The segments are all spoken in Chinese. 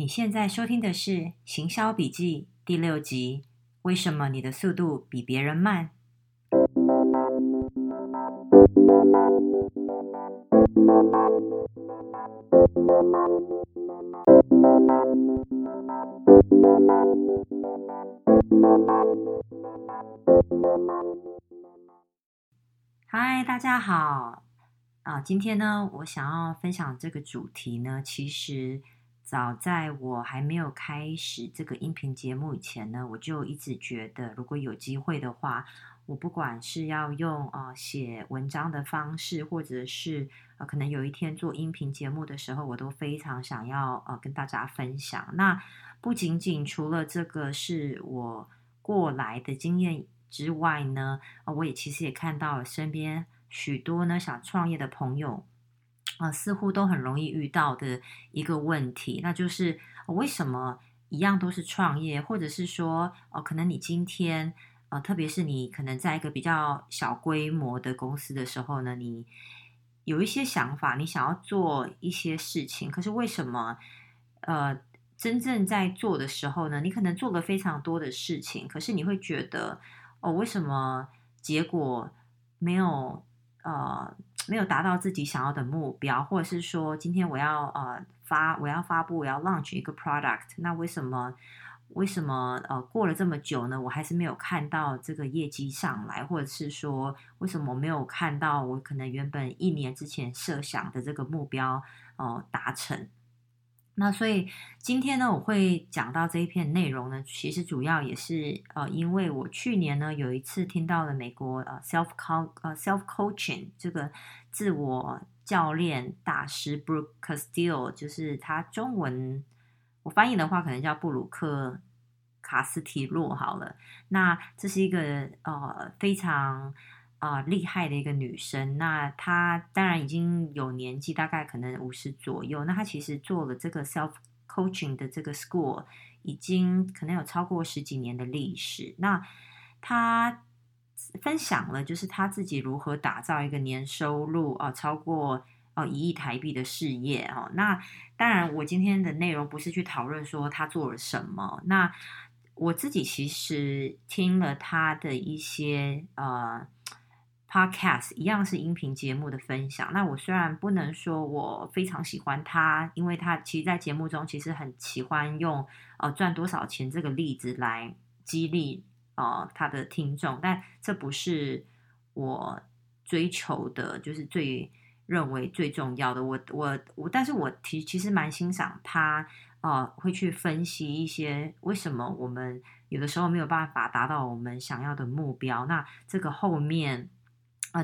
你现在收听的是《行销笔记》第六集。为什么你的速度比别人慢？嗨，大家好。啊，今天呢，我想要分享这个主题呢，其实。早在我还没有开始这个音频节目以前呢，我就一直觉得，如果有机会的话，我不管是要用呃写文章的方式，或者是呃可能有一天做音频节目的时候，我都非常想要呃跟大家分享。那不仅仅除了这个是我过来的经验之外呢，呃，我也其实也看到身边许多呢想创业的朋友。啊、似乎都很容易遇到的一个问题，那就是、为什么一样都是创业，或者是说，哦、可能你今天，呃，特别是你可能在一个比较小规模的公司的时候呢，你有一些想法，你想要做一些事情，可是为什么，呃，真正在做的时候呢，你可能做了非常多的事情，可是你会觉得，哦，为什么结果没有，呃。没有达到自己想要的目标，或者是说，今天我要呃发，我要发布，我要 launch 一个 product，那为什么为什么呃过了这么久呢？我还是没有看到这个业绩上来，或者是说，为什么没有看到我可能原本一年之前设想的这个目标哦、呃、达成？那所以今天呢，我会讲到这一篇内容呢，其实主要也是呃，因为我去年呢有一次听到了美国呃 self co 呃 self coaching 这个自我教练大师 Brooke Castillo，就是他中文我翻译的话可能叫布鲁克卡斯提洛好了。那这是一个呃非常。啊、呃，厉害的一个女生，那她当然已经有年纪，大概可能五十左右。那她其实做了这个 self coaching 的这个 school，已经可能有超过十几年的历史。那她分享了，就是她自己如何打造一个年收入啊、超过哦一亿台币的事业哦。那当然，我今天的内容不是去讨论说她做了什么。那我自己其实听了她的一些呃。Podcast 一样是音频节目的分享。那我虽然不能说我非常喜欢他，因为他其实，在节目中其实很喜欢用呃赚多少钱这个例子来激励呃他的听众，但这不是我追求的，就是最认为最重要的。我我我，但是我其其实蛮欣赏他呃会去分析一些为什么我们有的时候没有办法达到我们想要的目标。那这个后面。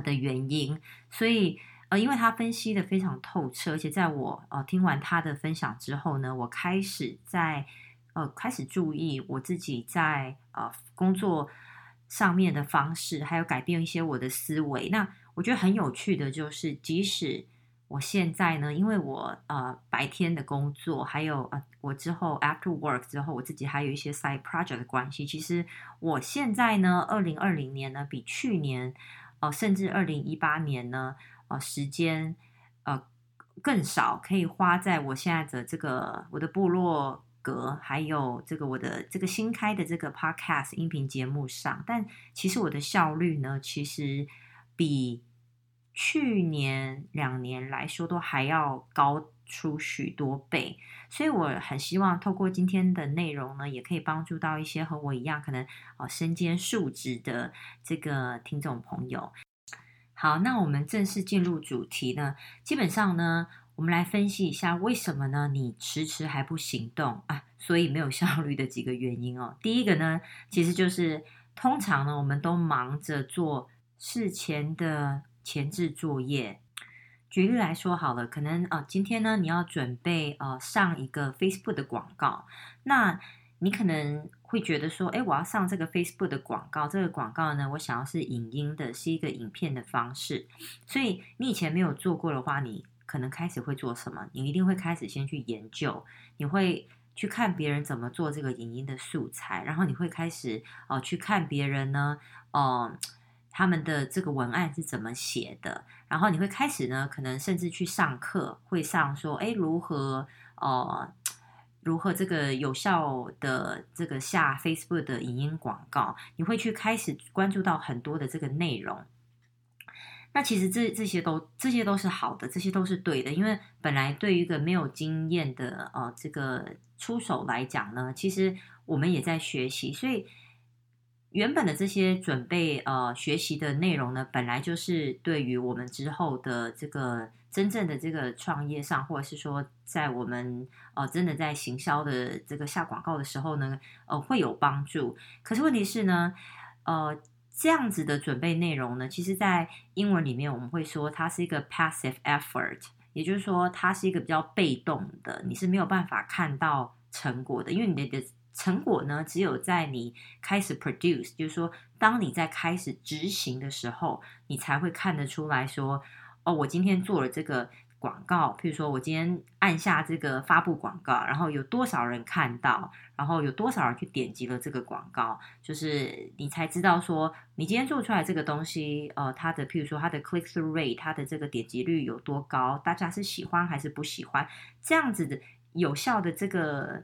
的原因，所以呃，因为他分析的非常透彻，而且在我呃听完他的分享之后呢，我开始在呃开始注意我自己在呃工作上面的方式，还有改变一些我的思维。那我觉得很有趣的就是，即使我现在呢，因为我呃白天的工作，还有呃我之后 after work 之后，我自己还有一些 side project 的关系，其实我现在呢，二零二零年呢，比去年。哦，甚至二零一八年呢，呃，时间呃更少，可以花在我现在的这个我的部落格，还有这个我的这个新开的这个 podcast 音频节目上。但其实我的效率呢，其实比去年两年来说都还要高出许多倍。所以我很希望透过今天的内容呢，也可以帮助到一些和我一样可能哦身兼数职的这个听众朋友。好，那我们正式进入主题呢。基本上呢，我们来分析一下为什么呢？你迟迟还不行动啊？所以没有效率的几个原因哦。第一个呢，其实就是通常呢，我们都忙着做事前的前置作业。举例来说好了，可能啊、今天呢，你要准备呃上一个 Facebook 的广告，那你可能会觉得说，哎，我要上这个 Facebook 的广告，这个广告呢，我想要是影音的，是一个影片的方式，所以你以前没有做过的话，你可能开始会做什么？你一定会开始先去研究，你会去看别人怎么做这个影音的素材，然后你会开始哦、呃、去看别人呢，哦、呃。他们的这个文案是怎么写的？然后你会开始呢，可能甚至去上课，会上说，哎，如何呃如何这个有效的这个下 Facebook 的影音广告，你会去开始关注到很多的这个内容。那其实这这些都这些都是好的，这些都是对的，因为本来对于一个没有经验的呃这个出手来讲呢，其实我们也在学习，所以原本的这些准备呃学习的内容呢，本来就是对于我们之后的这个真正的这个创业上，或者是说在我们呃真的在行销的这个下广告的时候呢，呃会有帮助。可是问题是呢，呃。这样子的准备内容呢，其实，在英文里面我们会说它是一个 passive effort，也就是说，它是一个比较被动的，你是没有办法看到成果的，因为你的成果呢，只有在你开始 produce，就是说，当你在开始执行的时候，你才会看得出来说，哦，我今天做了这个。广告，譬如说我今天按下这个发布广告，然后有多少人看到，然后有多少人去点击了这个广告，就是你才知道说你今天做出来这个东西，呃，它的譬如说它的 click through rate，它的这个点击率有多高，大家是喜欢还是不喜欢，这样子的有效的这个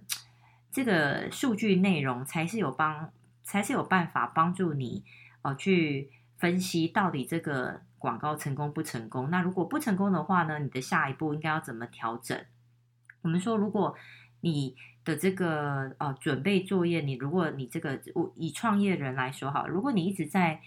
这个数据内容才是有帮，才是有办法帮助你呃去分析到底这个。广告成功不成功？那如果不成功的话呢？你的下一步应该要怎么调整？我们说，如果你的这个呃准备作业，你如果你这个我以创业人来说好，如果你一直在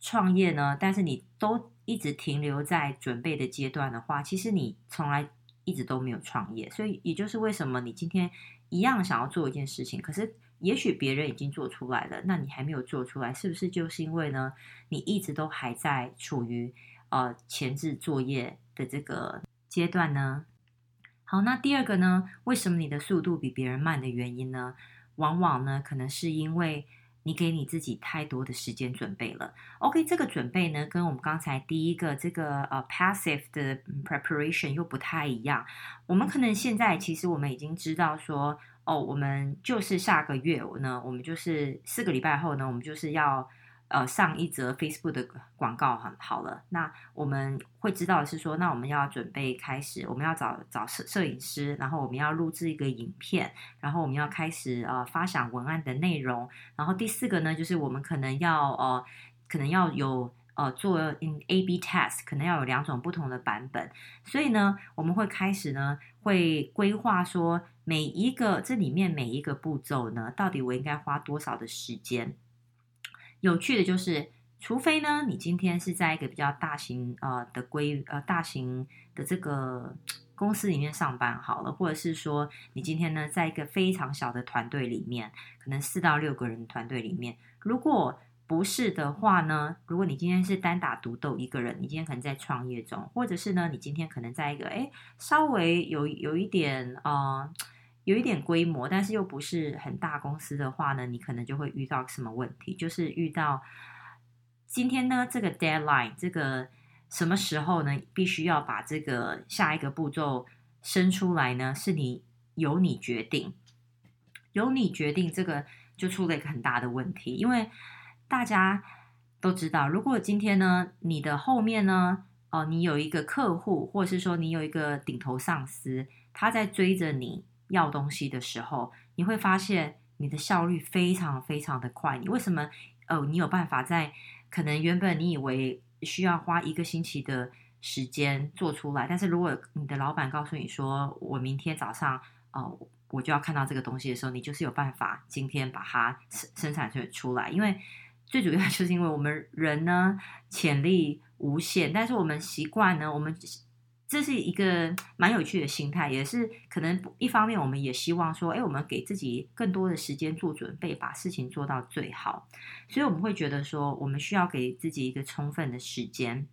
创业呢，但是你都一直停留在准备的阶段的话，其实你从来一直都没有创业。所以也就是为什么你今天一样想要做一件事情，可是。也许别人已经做出来了，那你还没有做出来，是不是就是因为呢？你一直都还在处于呃前置作业的这个阶段呢？好，那第二个呢？为什么你的速度比别人慢的原因呢？往往呢，可能是因为你给你自己太多的时间准备了。OK，这个准备呢，跟我们刚才第一个这个呃 passive 的 preparation 又不太一样。我们可能现在其实我们已经知道说。哦，我们就是下个月呢，我们就是四个礼拜后呢，我们就是要呃上一则 Facebook 的广告，很好了。那我们会知道是说，那我们要准备开始，我们要找找摄摄影师，然后我们要录制一个影片，然后我们要开始呃发想文案的内容。然后第四个呢，就是我们可能要呃可能要有呃做 in A/B test，可能要有两种不同的版本。所以呢，我们会开始呢会规划说。每一个这里面每一个步骤呢，到底我应该花多少的时间？有趣的就是，除非呢，你今天是在一个比较大型呃的规呃大型的这个公司里面上班好了，或者是说你今天呢在一个非常小的团队里面，可能四到六个人团队里面，如果不是的话呢，如果你今天是单打独斗一个人，你今天可能在创业中，或者是呢，你今天可能在一个诶稍微有有一点呃。有一点规模，但是又不是很大公司的话呢，你可能就会遇到什么问题？就是遇到今天呢，这个 deadline，这个什么时候呢，必须要把这个下一个步骤生出来呢？是你由你决定，由你决定，这个就出了一个很大的问题，因为大家都知道，如果今天呢，你的后面呢，哦，你有一个客户，或者是说你有一个顶头上司，他在追着你。要东西的时候，你会发现你的效率非常非常的快。你为什么？哦，你有办法在可能原本你以为需要花一个星期的时间做出来，但是如果你的老板告诉你说，我明天早上哦，我就要看到这个东西的时候，你就是有办法今天把它生生产出出来。因为最主要就是因为我们人呢，潜力无限，但是我们习惯呢，我们。这是一个蛮有趣的心态，也是可能一方面，我们也希望说，哎，我们给自己更多的时间做准备，把事情做到最好。所以我们会觉得说，我们需要给自己一个充分的时间。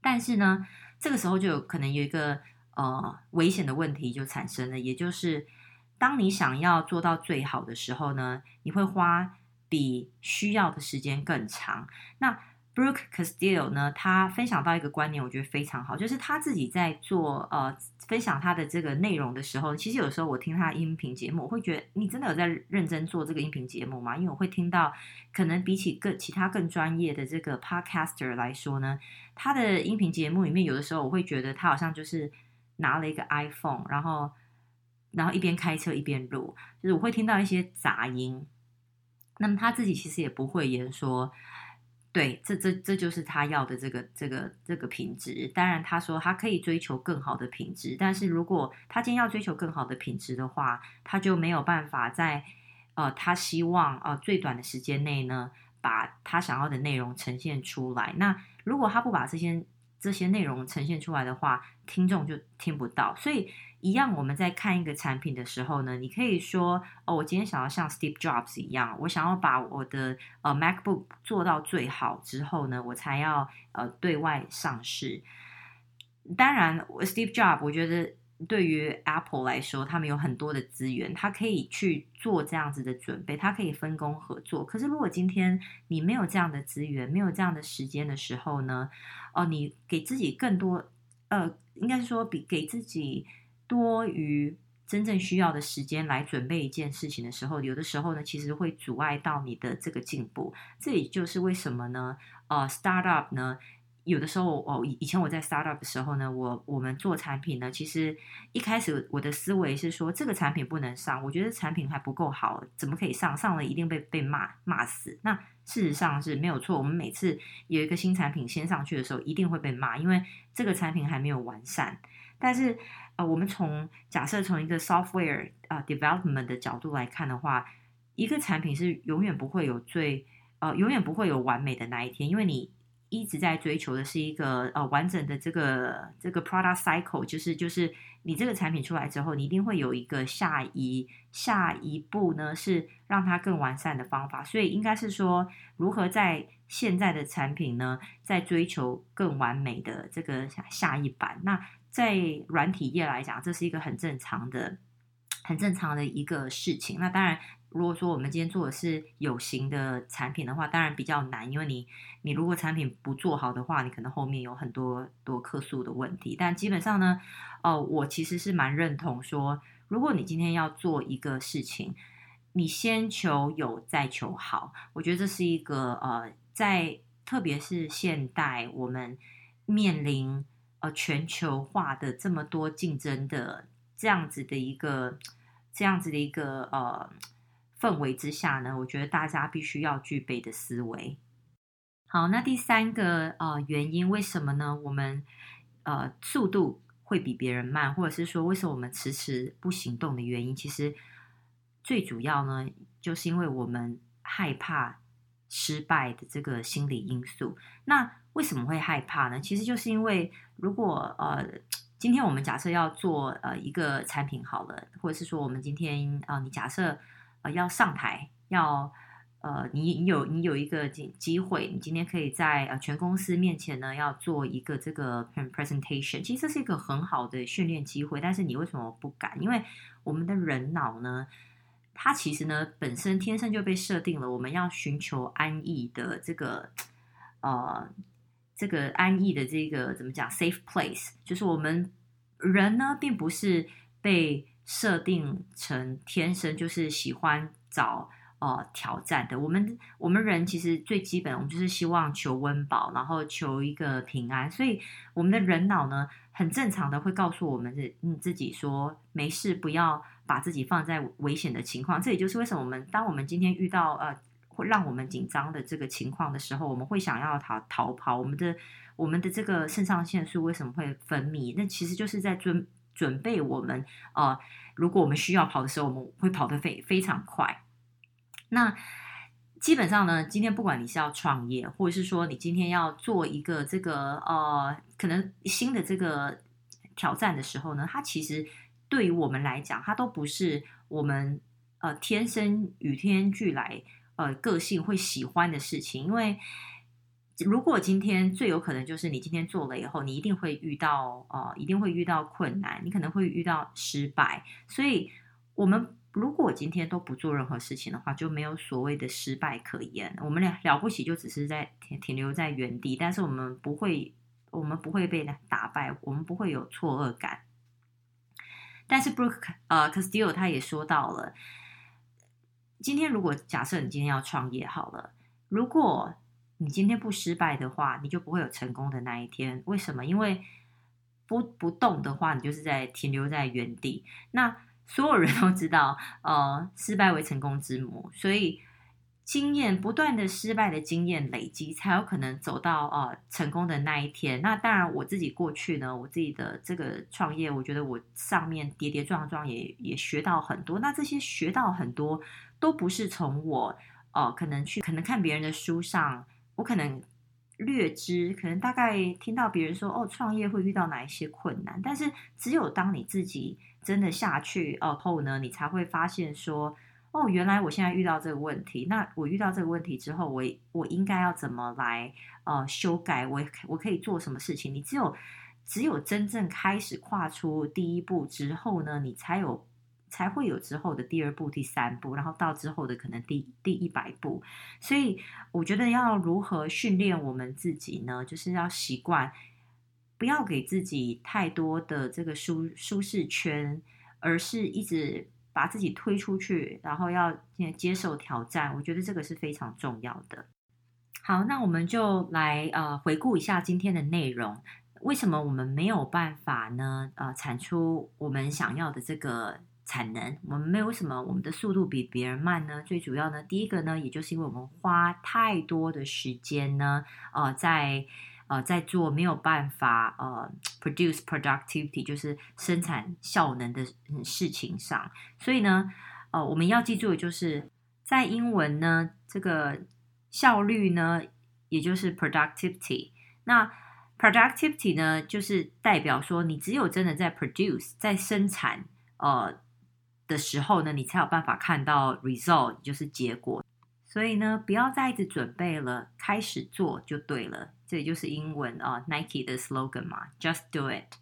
但是呢，这个时候就有可能有一个呃危险的问题就产生了，也就是当你想要做到最好的时候呢，你会花比需要的时间更长。那 Brooke Castillo 呢，他分享到一个观念，我觉得非常好，就是他自己在做呃分享他的这个内容的时候，其实有时候我听他音频节目，我会觉得你真的有在认真做这个音频节目吗？因为我会听到，可能比起更其他更专业的这个 Podcaster 来说呢，他的音频节目里面有的时候我会觉得他好像就是拿了一个 iPhone，然后然后一边开车一边录，就是我会听到一些杂音。那么他自己其实也不会言说，对，这这这就是他要的这个这个这个品质。当然，他说他可以追求更好的品质，但是如果他今天要追求更好的品质的话，他就没有办法在呃他希望呃最短的时间内呢，把他想要的内容呈现出来。那如果他不把这些这些内容呈现出来的话，听众就听不到。所以，一样我们在看一个产品的时候呢，你可以说：“哦，我今天想要像 Steve Jobs 一样，我想要把我的呃 MacBook 做到最好之后呢，我才要呃对外上市。”当然，Steve Jobs，我觉得。对于 Apple 来说，他们有很多的资源，他可以去做这样子的准备，他可以分工合作。可是，如果今天你没有这样的资源，没有这样的时间的时候呢？哦，你给自己更多，呃，应该是说比给自己多于真正需要的时间来准备一件事情的时候，有的时候呢，其实会阻碍到你的这个进步。这也就是为什么呢？呃，Startup 呢？有的时候，哦，以以前我在 startup 的时候呢，我我们做产品呢，其实一开始我的思维是说，这个产品不能上，我觉得产品还不够好，怎么可以上？上了一定被被骂骂死。那事实上是没有错，我们每次有一个新产品先上去的时候，一定会被骂，因为这个产品还没有完善。但是，呃，我们从假设从一个 software 啊、development 的角度来看的话，一个产品是永远不会有最呃永远不会有完美的那一天，因为你。一直在追求的是一个呃完整的这个这个 product cycle，就是就是你这个产品出来之后，你一定会有一个下一下一步呢，是让它更完善的方法。所以应该是说，如何在现在的产品呢，在追求更完美的这个下一版。那在软体业来讲，这是一个很正常的、很正常的一个事情。那当然。如果说我们今天做的是有形的产品的话，当然比较难，因为你你如果产品不做好的话，你可能后面有很多多客诉的问题。但基本上呢，哦、我其实是蛮认同说，如果你今天要做一个事情，你先求有再求好，我觉得这是一个呃，在特别是现代我们面临呃全球化的这么多竞争的这样子的一个这样子的一个呃。氛围之下呢，我觉得大家必须要具备的思维。好，那第三个呃原因，为什么呢？我们呃速度会比别人慢，或者是说为什么我们迟迟不行动的原因，其实最主要呢，就是因为我们害怕失败的这个心理因素。那为什么会害怕呢？其实就是因为如果呃今天我们假设要做呃一个产品好了，或者是说我们今天啊、呃，你假设。呃，要上台，要呃，你你有你有一个机机会，你今天可以在呃全公司面前呢，要做一个这个 presentation。其实这是一个很好的训练机会，但是你为什么不敢？因为我们的人脑呢，它其实呢本身天生就被设定了，我们要寻求安逸的这个呃这个安逸的这个怎么讲 safe place，就是我们人呢并不是被。设定成天生就是喜欢找呃挑战的。我们我们人其实最基本，我们就是希望求温饱，然后求一个平安。所以我们的人脑呢，很正常的会告诉我们自嗯自己说，没事，不要把自己放在危险的情况。这也就是为什么我们当我们今天遇到呃会让我们紧张的这个情况的时候，我们会想要逃逃跑。我们的我们的这个肾上腺素为什么会分泌？那其实就是在准准备我们呃。如果我们需要跑的时候，我们会跑得非非常快。那基本上呢，今天不管你是要创业，或者是说你今天要做一个这个呃，可能新的这个挑战的时候呢，它其实对于我们来讲，它都不是我们呃天生与天俱来呃个性会喜欢的事情，因为。如果今天最有可能就是你今天做了以后，你一定会遇到呃，一定会遇到困难，你可能会遇到失败。所以，我们如果今天都不做任何事情的话，就没有所谓的失败可言。我们俩了不起，就只是在停停留在原地，但是我们不会，我们不会被打败，我们不会有错愕感。但是 Brooke 呃 Castillo 他也说到了，今天如果假设你今天要创业好了，如果你今天不失败的话，你就不会有成功的那一天。为什么？因为不不动的话，你就是在停留在原地。那所有人都知道，呃，失败为成功之母，所以经验不断的失败的经验累积，才有可能走到呃成功的那一天。那当然，我自己过去呢，我自己的这个创业，我觉得我上面跌跌撞撞也也学到很多。那这些学到很多，都不是从我呃可能去可能看别人的书上，我可能。略知，可能大概听到别人说哦，创业会遇到哪一些困难，但是只有当你自己真的下去哦后呢，你才会发现说哦，原来我现在遇到这个问题，那我遇到这个问题之后，我我应该要怎么来呃修改？我我可以做什么事情？你只有只有真正开始跨出第一步之后呢，你才有。才会有之后的第二步、第三步，然后到之后的可能第第一百步。所以我觉得要如何训练我们自己呢？就是要习惯不要给自己太多的这个舒舒适圈，而是一直把自己推出去，然后要接受挑战。我觉得这个是非常重要的。好，那我们就来呃回顾一下今天的内容。为什么我们没有办法呢？呃，产出我们想要的这个。产能，我们没有什么我们的速度比别人慢呢？最主要呢，第一个呢，也就是因为我们花太多的时间呢，呃，在呃在做没有办法呃 produce productivity，就是生产效能的事情上。所以呢，呃，我们要记住的就是在英文呢，这个效率呢，也就是 productivity。那 productivity 呢，就是代表说你只有真的在 produce，在生产，呃。的时候呢，你才有办法看到 result，就是结果。所以呢，不要再一直准备了，开始做就对了。这也就是英文啊，Nike 的 slogan 嘛，Just do it。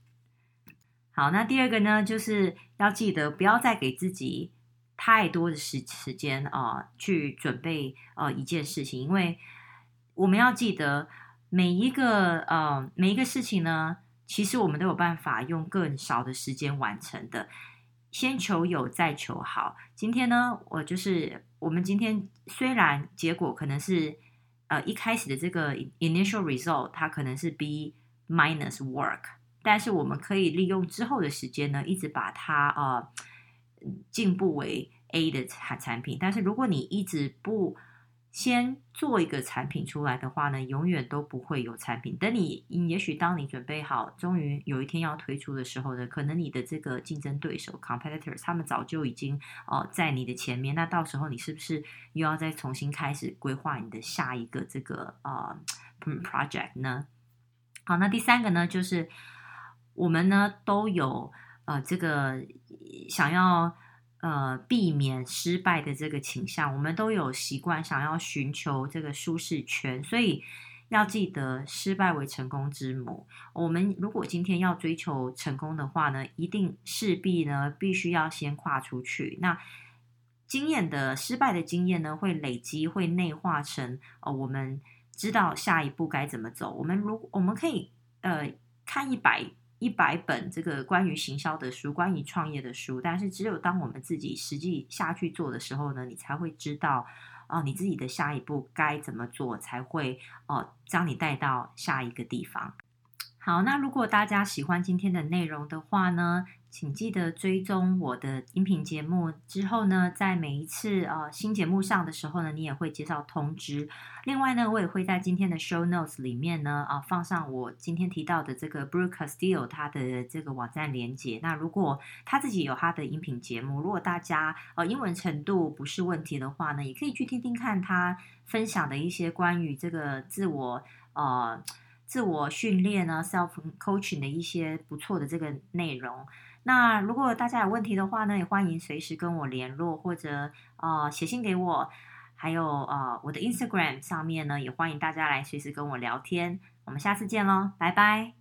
好，那第二个呢，就是要记得不要再给自己太多的时时间啊，去准备呃一件事情，因为我们要记得每一个呃每一个事情呢，其实我们都有办法用更少的时间完成的。先求有，再求好。今天呢，我就是我们今天虽然结果可能是呃一开始的这个 initial result 它可能是 B minus work，但是我们可以利用之后的时间呢，一直把它呃进步为 A 的产产品。但是如果你一直不先做一个产品出来的话呢，永远都不会有产品。等你，也许当你准备好，终于有一天要推出的时候呢，可能你的这个竞争对手 competitors 他们早就已经哦在你的前面。那到时候你是不是又要再重新开始规划你的下一个这个呃 project 呢？好，那第三个呢，就是我们呢都有呃这个想要。呃，避免失败的这个倾向，我们都有习惯想要寻求这个舒适圈，所以要记得失败为成功之母。我们如果今天要追求成功的话呢，一定势必呢必须要先跨出去。那经验的失败的经验呢，会累积，会内化成呃，我们知道下一步该怎么走。我们如我们可以呃看一百。一百本这个关于行销的书，关于创业的书，但是只有当我们自己实际下去做的时候呢，你才会知道哦、你自己的下一步该怎么做，才会哦、将你带到下一个地方。好，那如果大家喜欢今天的内容的话呢，请记得追踪我的音频节目。之后呢，在每一次呃新节目上的时候呢，你也会接到通知。另外呢，我也会在今天的 show notes 里面呢啊、放上我今天提到的这个 Brooke Castillo 他的这个网站连接。那如果他自己有他的音频节目，如果大家呃英文程度不是问题的话呢，也可以去听听看他分享的一些关于这个自我呃。自我训练呢，self coaching 的一些不错的这个内容。那如果大家有问题的话呢，也欢迎随时跟我联络，或者呃写信给我。还有呃我的 Instagram 上面呢，也欢迎大家来随时跟我聊天。我们下次见喽，拜拜。